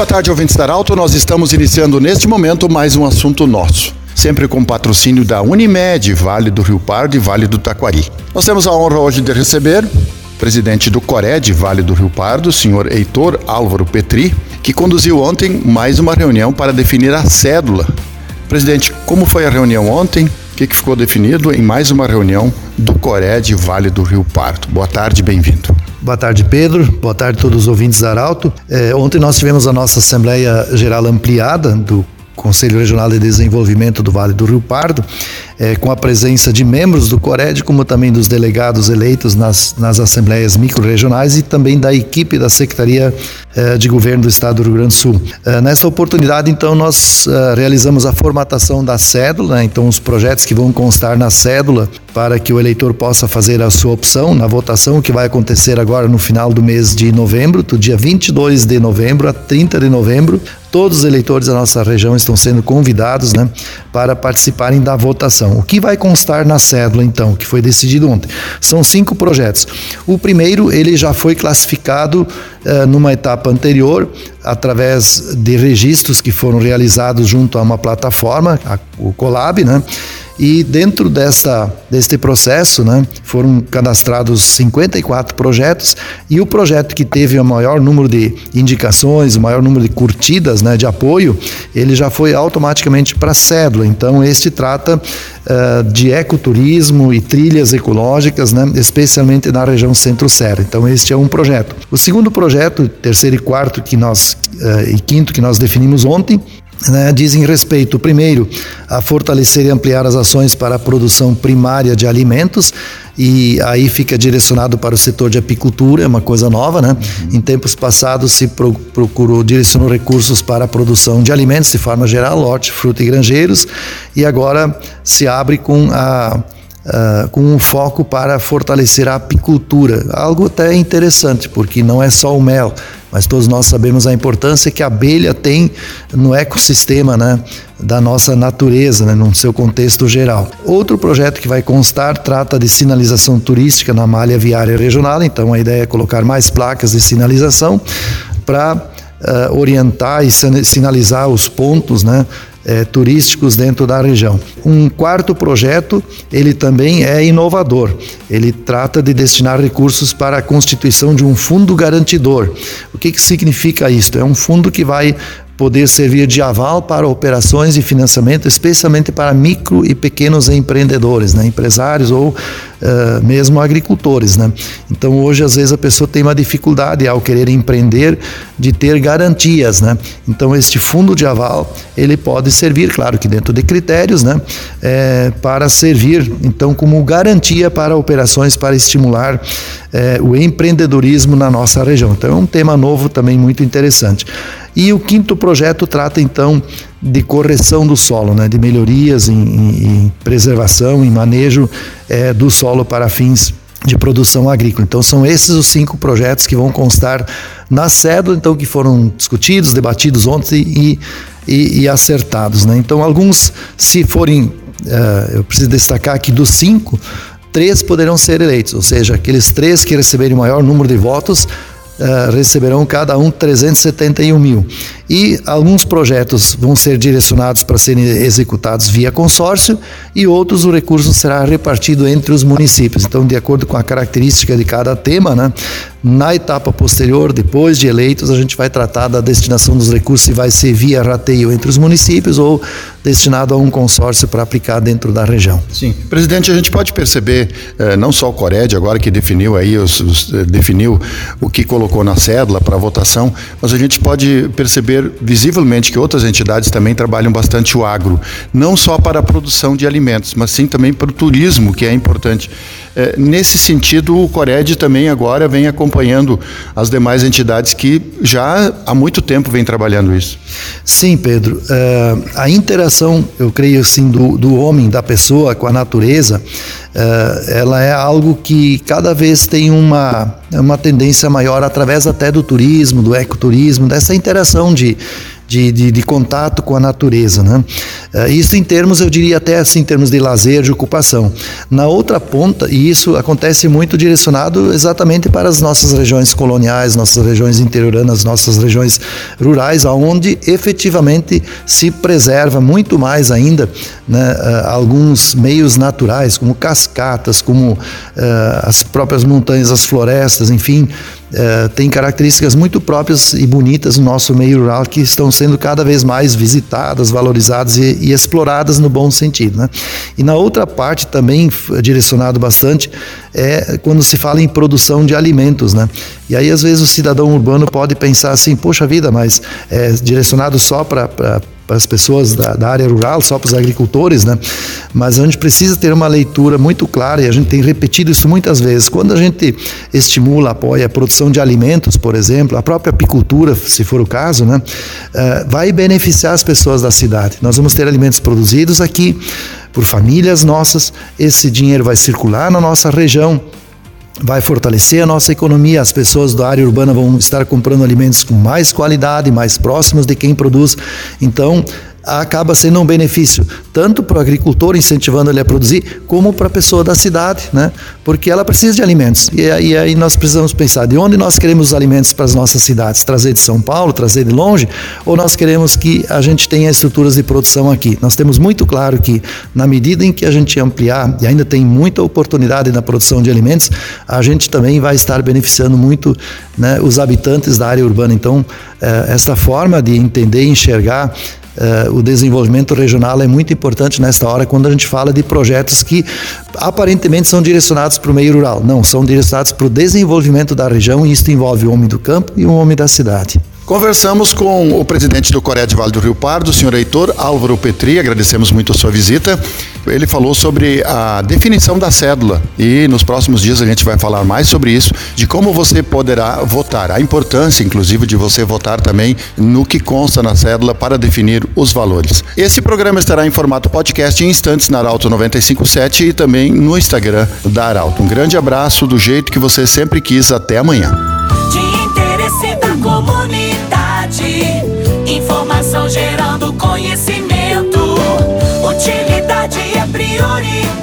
boa tarde, ouvintes da Alto. Nós estamos iniciando neste momento mais um assunto nosso. Sempre com patrocínio da Unimed, Vale do Rio Pardo e Vale do Taquari. Nós temos a honra hoje de receber o presidente do Cored, Vale do Rio Pardo, o senhor Heitor Álvaro Petri, que conduziu ontem mais uma reunião para definir a cédula. Presidente, como foi a reunião ontem? O que, que ficou definido em mais uma reunião do Cored Vale do Rio Pardo? Boa tarde, bem-vindo. Boa tarde, Pedro. Boa tarde a todos os ouvintes da Arauto. É, ontem nós tivemos a nossa Assembleia Geral ampliada do Conselho Regional de Desenvolvimento do Vale do Rio Pardo, é, com a presença de membros do CORED, como também dos delegados eleitos nas, nas assembleias micro-regionais e também da equipe da Secretaria é, de Governo do Estado do Rio Grande do Sul. É, oportunidade, então, nós é, realizamos a formatação da cédula, né? então os projetos que vão constar na cédula para que o eleitor possa fazer a sua opção na votação que vai acontecer agora no final do mês de novembro, do dia 22 de novembro a 30 de novembro. Todos os eleitores da nossa região estão sendo convidados né, para participarem da votação. O que vai constar na cédula, então, que foi decidido ontem? São cinco projetos. O primeiro, ele já foi classificado uh, numa etapa anterior, através de registros que foram realizados junto a uma plataforma, a, o Colab, né? E dentro desta, deste processo, né, foram cadastrados 54 projetos e o projeto que teve o maior número de indicações, o maior número de curtidas, né, de apoio, ele já foi automaticamente para a cédula. Então, este trata uh, de ecoturismo e trilhas ecológicas, né, especialmente na região centro-serra. Então, este é um projeto. O segundo projeto, terceiro e quarto que nós uh, e quinto que nós definimos ontem, né, dizem respeito, primeiro, a fortalecer e ampliar as ações para a produção primária de alimentos, e aí fica direcionado para o setor de apicultura, é uma coisa nova, né? Uhum. Em tempos passados se pro, procurou, direcionou recursos para a produção de alimentos de forma geral, lote, fruta e granjeiros, e agora se abre com a Uh, com um foco para fortalecer a apicultura. Algo até interessante, porque não é só o mel, mas todos nós sabemos a importância que a abelha tem no ecossistema né, da nossa natureza, né, no seu contexto geral. Outro projeto que vai constar trata de sinalização turística na malha viária regional, então a ideia é colocar mais placas de sinalização para uh, orientar e sinalizar os pontos né, é, turísticos dentro da região. Um quarto projeto, ele também é inovador. Ele trata de destinar recursos para a constituição de um fundo garantidor. O que, que significa isso? É um fundo que vai poder servir de aval para operações de financiamento, especialmente para micro e pequenos empreendedores, né? empresários ou uh, mesmo agricultores. Né? Então, hoje, às vezes, a pessoa tem uma dificuldade ao querer empreender de ter garantias. Né? Então, este fundo de aval, ele pode servir, claro que dentro de critérios, né? É, para servir, então, como garantia para operações para estimular é, o empreendedorismo na nossa região. Então, é um tema novo também muito interessante. E o quinto projeto trata então de correção do solo, né, de melhorias em, em, preservação, em manejo é, do solo para fins de produção agrícola. Então são esses os cinco projetos que vão constar na cédula, então que foram discutidos, debatidos ontem e, e, e acertados. Né? Então alguns, se forem, uh, eu preciso destacar aqui dos cinco, três poderão ser eleitos, ou seja, aqueles três que receberem o maior número de votos uh, receberão cada um 371 mil. E alguns projetos vão ser direcionados para serem executados via consórcio e outros o recurso será repartido entre os municípios. Então, de acordo com a característica de cada tema, né, na etapa posterior, depois de eleitos, a gente vai tratar da destinação dos recursos se vai ser via rateio entre os municípios ou destinado a um consórcio para aplicar dentro da região. Sim. Presidente, a gente pode perceber, eh, não só o Cored, agora que definiu aí, os, os, eh, definiu o que colocou na cédula para votação, mas a gente pode perceber visivelmente que outras entidades também trabalham bastante o agro, não só para a produção de alimentos, mas sim também para o turismo, que é importante. É, nesse sentido, o Cored também agora vem acompanhando as demais entidades que já há muito tempo vem trabalhando isso. Sim, Pedro. É, a interação, eu creio assim, do, do homem, da pessoa com a natureza, é, ela é algo que cada vez tem uma, uma tendência maior através até do turismo, do ecoturismo, dessa interação de de, de, de contato com a natureza. Né? Uh, isso em termos, eu diria até assim, em termos de lazer, de ocupação. Na outra ponta, e isso acontece muito direcionado exatamente para as nossas regiões coloniais, nossas regiões interioranas, nossas regiões rurais, aonde efetivamente se preserva muito mais ainda né, uh, alguns meios naturais, como cascatas, como uh, as próprias montanhas, as florestas, enfim, uh, tem características muito próprias e bonitas no nosso meio rural que estão sendo cada vez mais visitadas, valorizadas e, e exploradas no bom sentido. Né? E na outra parte também direcionado bastante é quando se fala em produção de alimentos, né? E aí às vezes o cidadão urbano pode pensar assim, poxa vida, mas é direcionado só para para as pessoas da, da, área rural, só para os agricultores, né? Mas a gente precisa ter uma leitura muito clara e a gente tem repetido isso muitas vezes. Quando a gente estimula, apoia a produção de alimentos, por exemplo, a própria apicultura, se for o caso, né? Uh, vai beneficiar as pessoas da cidade. Nós vamos ter alimentos produzidos aqui por famílias nossas, esse dinheiro vai circular na nossa região vai fortalecer a nossa economia. As pessoas da área urbana vão estar comprando alimentos com mais qualidade, mais próximos de quem produz. Então, acaba sendo um benefício tanto para o agricultor incentivando ele a produzir, como para a pessoa da cidade, né? Porque ela precisa de alimentos. E aí, aí nós precisamos pensar de onde nós queremos os alimentos para as nossas cidades, trazer de São Paulo, trazer de longe, ou nós queremos que a gente tenha estruturas de produção aqui. Nós temos muito claro que na medida em que a gente ampliar e ainda tem muita oportunidade na produção de alimentos, a gente também vai estar beneficiando muito né, os habitantes da área urbana. Então, eh, essa forma de entender e enxergar Uh, o desenvolvimento regional é muito importante nesta hora quando a gente fala de projetos que aparentemente são direcionados para o meio rural. Não, são direcionados para o desenvolvimento da região e isso envolve o homem do campo e o homem da cidade. Conversamos com o presidente do Coreia de Vale do Rio Pardo, o senhor Heitor Álvaro Petri, agradecemos muito a sua visita. Ele falou sobre a definição da cédula e nos próximos dias a gente vai falar mais sobre isso, de como você poderá votar, a importância, inclusive, de você votar também no que consta na cédula para definir os valores. Esse programa estará em formato podcast em instantes na Arauto 957 e também no Instagram da Arauto. Um grande abraço do jeito que você sempre quis. Até amanhã. priori